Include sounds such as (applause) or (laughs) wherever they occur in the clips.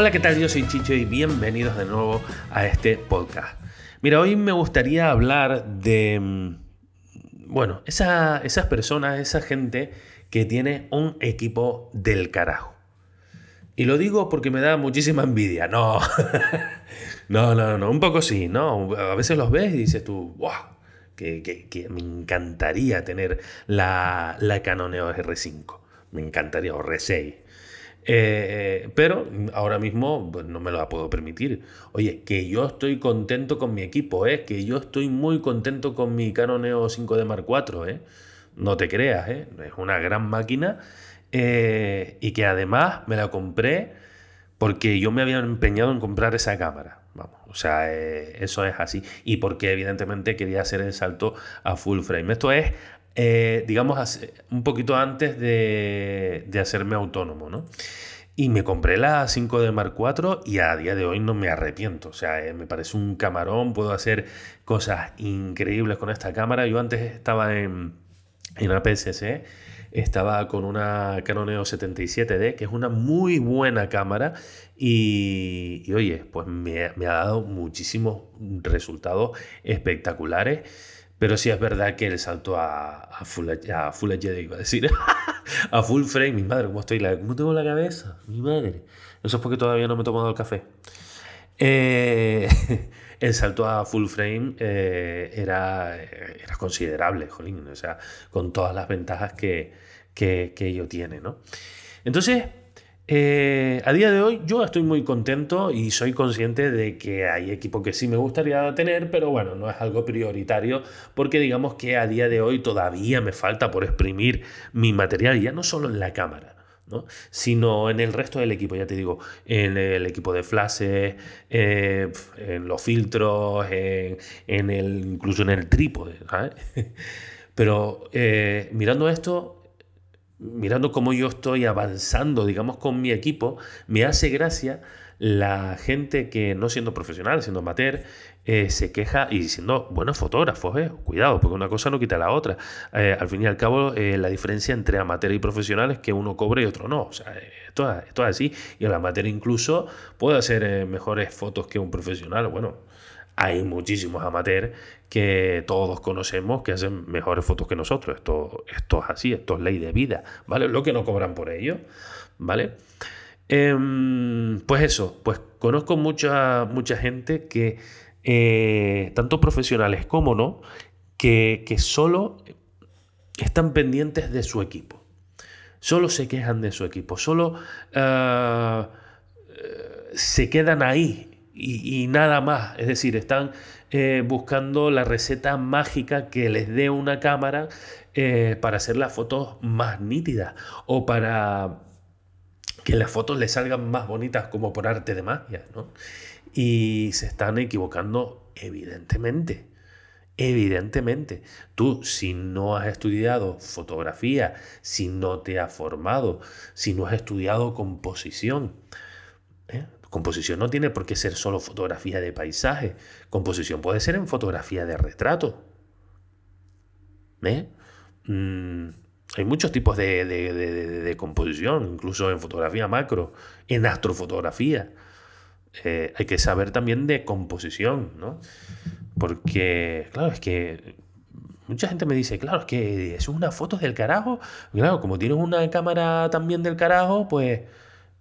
Hola, ¿qué tal? Yo soy Chicho y bienvenidos de nuevo a este podcast. Mira, hoy me gustaría hablar de, mm, bueno, esas personas, esa gente que tiene un equipo del carajo. Y lo digo porque me da muchísima envidia. No, (laughs) no, no, no, un poco sí, ¿no? A veces los ves y dices tú, wow, que, me encantaría tener la, la Canon EOS R5. Me encantaría, o R6. Eh, pero ahora mismo pues, no me lo puedo permitir. Oye, que yo estoy contento con mi equipo, ¿eh? que yo estoy muy contento con mi Canon EOS 5D Mark IV. ¿eh? No te creas, ¿eh? es una gran máquina eh, y que además me la compré porque yo me había empeñado en comprar esa cámara. Vamos, o sea, eso es así. Y porque evidentemente quería hacer el salto a full frame. Esto es eh, digamos, un poquito antes de, hacerme autónomo, ¿no? Y me compré la 5D Mark IV y a día de hoy no me arrepiento. O sea, eh, me parece un camarón, puedo hacer cosas increíbles con esta cámara. Yo antes estaba en, en APS-C, estaba con una Canon EOS 77D, que es una muy buena cámara. Y, oye, pues me ha dado muchísimos resultados espectaculares. Pero sí es verdad que el salto a, full, a full HD, iba a decir, (laughs) a full frame, mi madre, ¿cómo estoy? ¿Cómo tengo la cabeza? Mi madre. Eso es porque todavía no me he tomado el café. Eh, (laughs) el salto a full frame eh, era, era considerable, jolín, o sea, con todas las ventajas que, que, que ello tiene, ¿no? Entonces, eh, a día de hoy yo estoy muy contento y soy consciente de que hay equipos que sí me gustaría tener, pero bueno, no es algo prioritario porque digamos que a día de hoy todavía me falta por exprimir mi material, ya no solo en la cámara. ¿no? sino en el resto del equipo, ya te digo, en el equipo de flashes, eh, en los filtros, en, el, incluso en el trípode. (laughs) Pero eh, mirando esto, mirando cómo yo estoy avanzando, digamos, con mi equipo, me hace gracia la gente que no siendo profesional, siendo amateur, eh, se queja y siendo buenos fotógrafos, eh, cuidado, porque una cosa no quita la otra. Eh, al fin y al cabo, la diferencia entre amateur y profesional es que uno cobre y otro no. O sea, esto, esto es así. Y el amateur incluso puede hacer mejores fotos que un profesional. Bueno, hay muchísimos amateurs que todos conocemos que hacen mejores fotos que nosotros. Esto, es así, esto es ley de vida, ¿vale? Lo que no cobran por ello, ¿vale? Em, pues eso, pues conozco mucha, mucha gente que, eh, tanto profesionales como no, que, que solo están pendientes de su equipo. Solo se quejan de su equipo, solo ah, eh, se quedan ahí y, nada más. Es decir, están eh, buscando la receta mágica que les dé una cámara eh, para hacer las fotos más nítidas o para que las fotos les salgan más bonitas como por arte de magia. Y se están equivocando evidentemente. Evidentemente, tú si no has estudiado fotografía, si no te has formado, si no has estudiado composición, ¿eh? Composición no tiene por qué ser solo fotografía de paisaje. Composición puede ser en fotografía de retrato. ¿Eh? Mm, hay muchos tipos de, composición, incluso en fotografía macro, en astrofotografía. Eh, hay que saber también de composición, ¿no? Porque, claro, es que mucha gente me dice, claro, es que es una foto del carajo. Claro, como tienes una cámara también del carajo, pues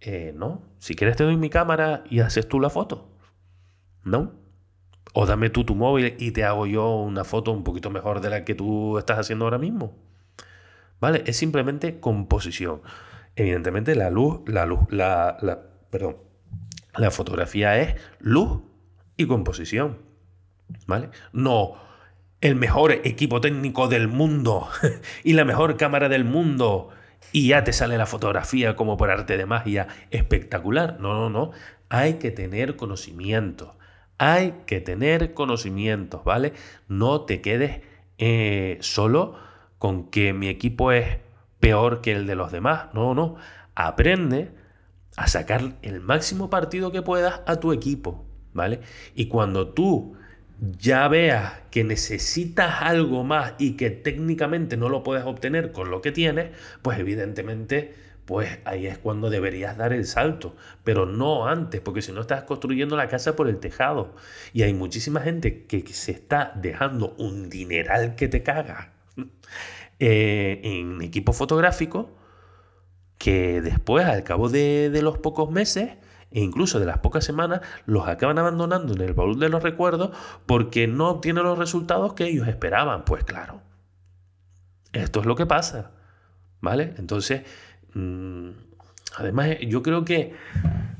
eh, no, si quieres te doy mi cámara y haces tú la foto. ¿No? O dame tú tu móvil y te hago yo una foto un poquito mejor de la que tú estás haciendo ahora mismo. ¿Vale? Es simplemente composición. Evidentemente la luz, la luz, la, la, perdón, la fotografía es luz y composición. ¿Vale? No el mejor equipo técnico del mundo (laughs) y la mejor cámara del mundo y ya te sale la fotografía como por arte de magia espectacular. No, no, no. Hay que tener conocimiento. Hay que tener conocimientos, ¿vale? No te quedes eh, solo con que mi equipo es peor que el de los demás. No, no. Aprende a sacar el máximo partido que puedas a tu equipo, ¿vale? Y cuando tú ya veas que necesitas algo más y que técnicamente no lo puedes obtener con lo que tienes, pues evidentemente pues ahí es cuando deberías dar el salto, pero no antes, porque si no estás construyendo la casa por el tejado. Y hay muchísima gente que se está dejando un dineral que te caga (laughs) eh, en equipo fotográfico, que después, al cabo de, de los pocos meses, e incluso de las pocas semanas, los acaban abandonando en el baúl de los recuerdos porque no obtienen los resultados que ellos esperaban. Pues claro, esto es lo que pasa. ¿Vale? Entonces, Mm, además, yo creo que,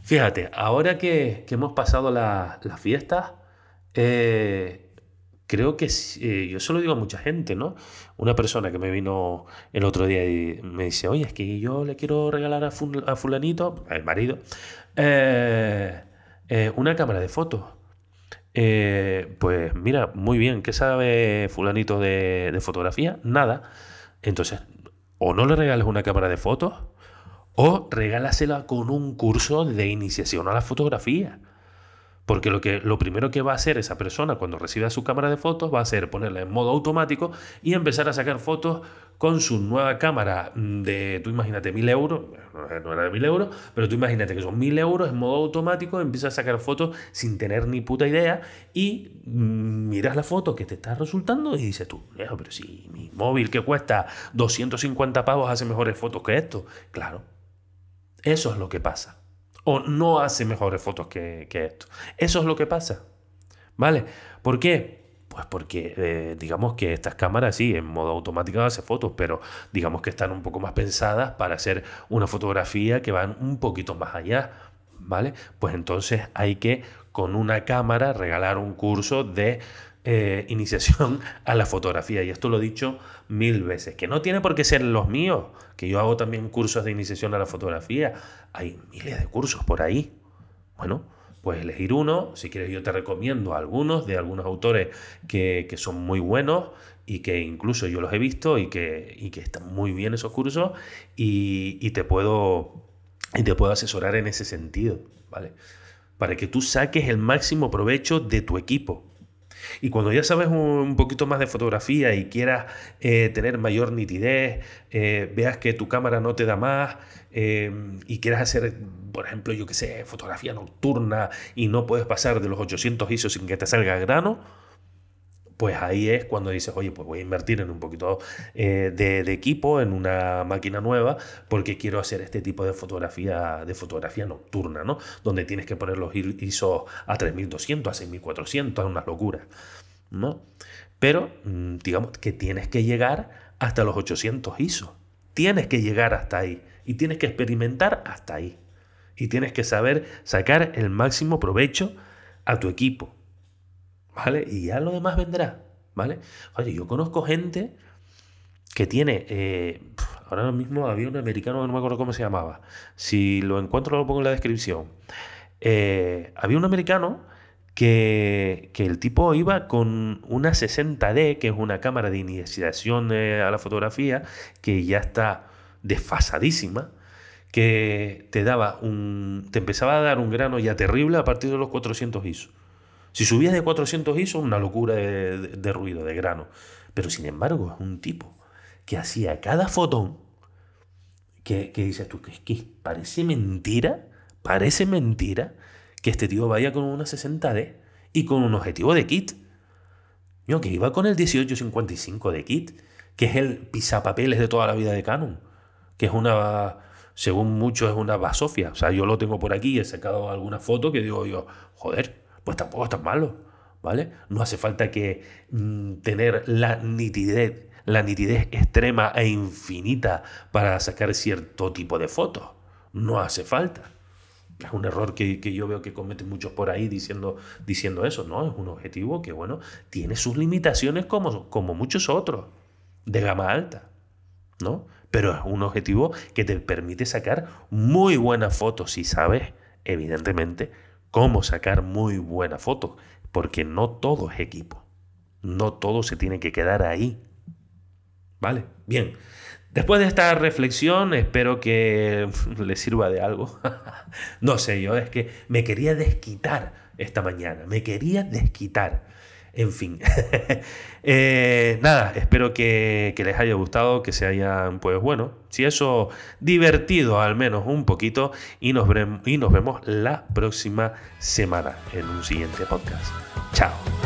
fíjate, ahora que, hemos pasado las fiestas, eh, creo que eh, yo se lo digo a mucha gente, ¿no? Una persona que me vino el otro día y me dice, oye, es que yo le quiero regalar a, fulanito, el marido, eh, una cámara de fotos. pues mira, muy bien, ¿qué sabe fulanito de fotografía? Nada. Entonces, o no le regales una cámara de fotos o regálasela con un curso de iniciación a la fotografía. Porque lo, que, lo primero que va a hacer esa persona cuando reciba su cámara de fotos va a ser ponerla en modo automático y empezar a sacar fotos con su nueva cámara de, tú imagínate, mil euros, no era de mil euros, pero tú imagínate que son mil euros en modo automático, empieza a sacar fotos sin tener ni puta idea y mm, miras la foto que te está resultando y dices tú, pero si mi móvil que cuesta 250 pavos hace mejores fotos que esto. Claro, eso es lo que pasa o no hace mejores fotos que, esto. Eso es lo que pasa. ¿Vale? ¿Por qué? Pues porque eh, digamos que estas cámaras sí, en modo automático hace fotos, pero digamos que están un poco más pensadas para hacer una fotografía que van un poquito más allá. ¿Vale? Pues entonces hay que con una cámara regalar un curso de eh, iniciación a la fotografía. Y esto lo he dicho mil veces, que no tiene por qué ser los míos, que yo hago también cursos de iniciación a la fotografía. Hay miles de cursos por ahí. Bueno, puedes elegir uno. Si quieres, yo te recomiendo algunos de algunos autores que, son muy buenos y que incluso yo los he visto y que, que están muy bien esos cursos y, te puedo, y te puedo asesorar en ese sentido, ¿vale? Para que tú saques el máximo provecho de tu equipo. Y cuando ya sabes un poquito más de fotografía y quieras eh, tener mayor nitidez, eh, veas que tu cámara no te da más eh, y quieras hacer, por ejemplo, yo que sé, fotografía nocturna y no puedes pasar de los 800 ISO sin que te salga grano, pues ahí es cuando dices, oye, pues voy a invertir en un poquito eh, de, equipo, en una máquina nueva, porque quiero hacer este tipo de fotografía, de fotografía nocturna, ¿no? Donde tienes que poner los ISO a 3200, a 6400, es una locura, ¿no? Pero, mm, digamos que tienes que llegar hasta los 800 ISO. Tienes que llegar hasta ahí y tienes que experimentar hasta ahí. Y tienes que saber sacar el máximo provecho a tu equipo. ¿Vale? Y ya lo demás vendrá, ¿vale? Oye, yo conozco gente que tiene, eh, ahora mismo había un americano, no me acuerdo cómo se llamaba, si lo encuentro lo pongo en la descripción, eh, había un americano que, el tipo iba con una 60D, que es una cámara de iniciación a la fotografía, que ya está desfasadísima, que te daba un, te empezaba a dar un grano ya terrible a partir de los 400 ISO. Si subías de 400 ISO, una locura de, ruido, de grano. Pero sin embargo, es un tipo que hacía cada fotón que, que dices tú, que que parece mentira, parece mentira que este tío vaya con una 60D y con un objetivo de kit. Yo, que iba con el 1855 de kit, que es el pisapapeles de toda la vida de Canon, que es una, según muchos, es una basofia. O sea, yo lo tengo por aquí, he sacado alguna foto que digo yo, joder, pues tampoco es tan malo, ¿vale? No hace falta que mm, tener la nitidez, la nitidez extrema e infinita para sacar cierto tipo de fotos. No hace falta. Es un error que, yo veo que cometen muchos por ahí diciendo, diciendo eso, ¿no? Es un objetivo que, bueno, tiene sus limitaciones como, como muchos otros, de gama alta, ¿no? Pero es un objetivo que te permite sacar muy buenas fotos si sabes, evidentemente, cómo sacar muy buena foto, porque no todo es equipo, no todo se tiene que quedar ahí. ¿Vale? Bien. Después de esta reflexión, espero que (laughs) le sirva de algo. (laughs) no sé, yo es que me quería desquitar esta mañana, me quería desquitar. En fin. (laughs) Eh, nada, espero que, les haya gustado, que se hayan, pues bueno, si eso, divertido al menos un poquito. Y nos, y nos vemos la próxima semana en un siguiente podcast. Chao.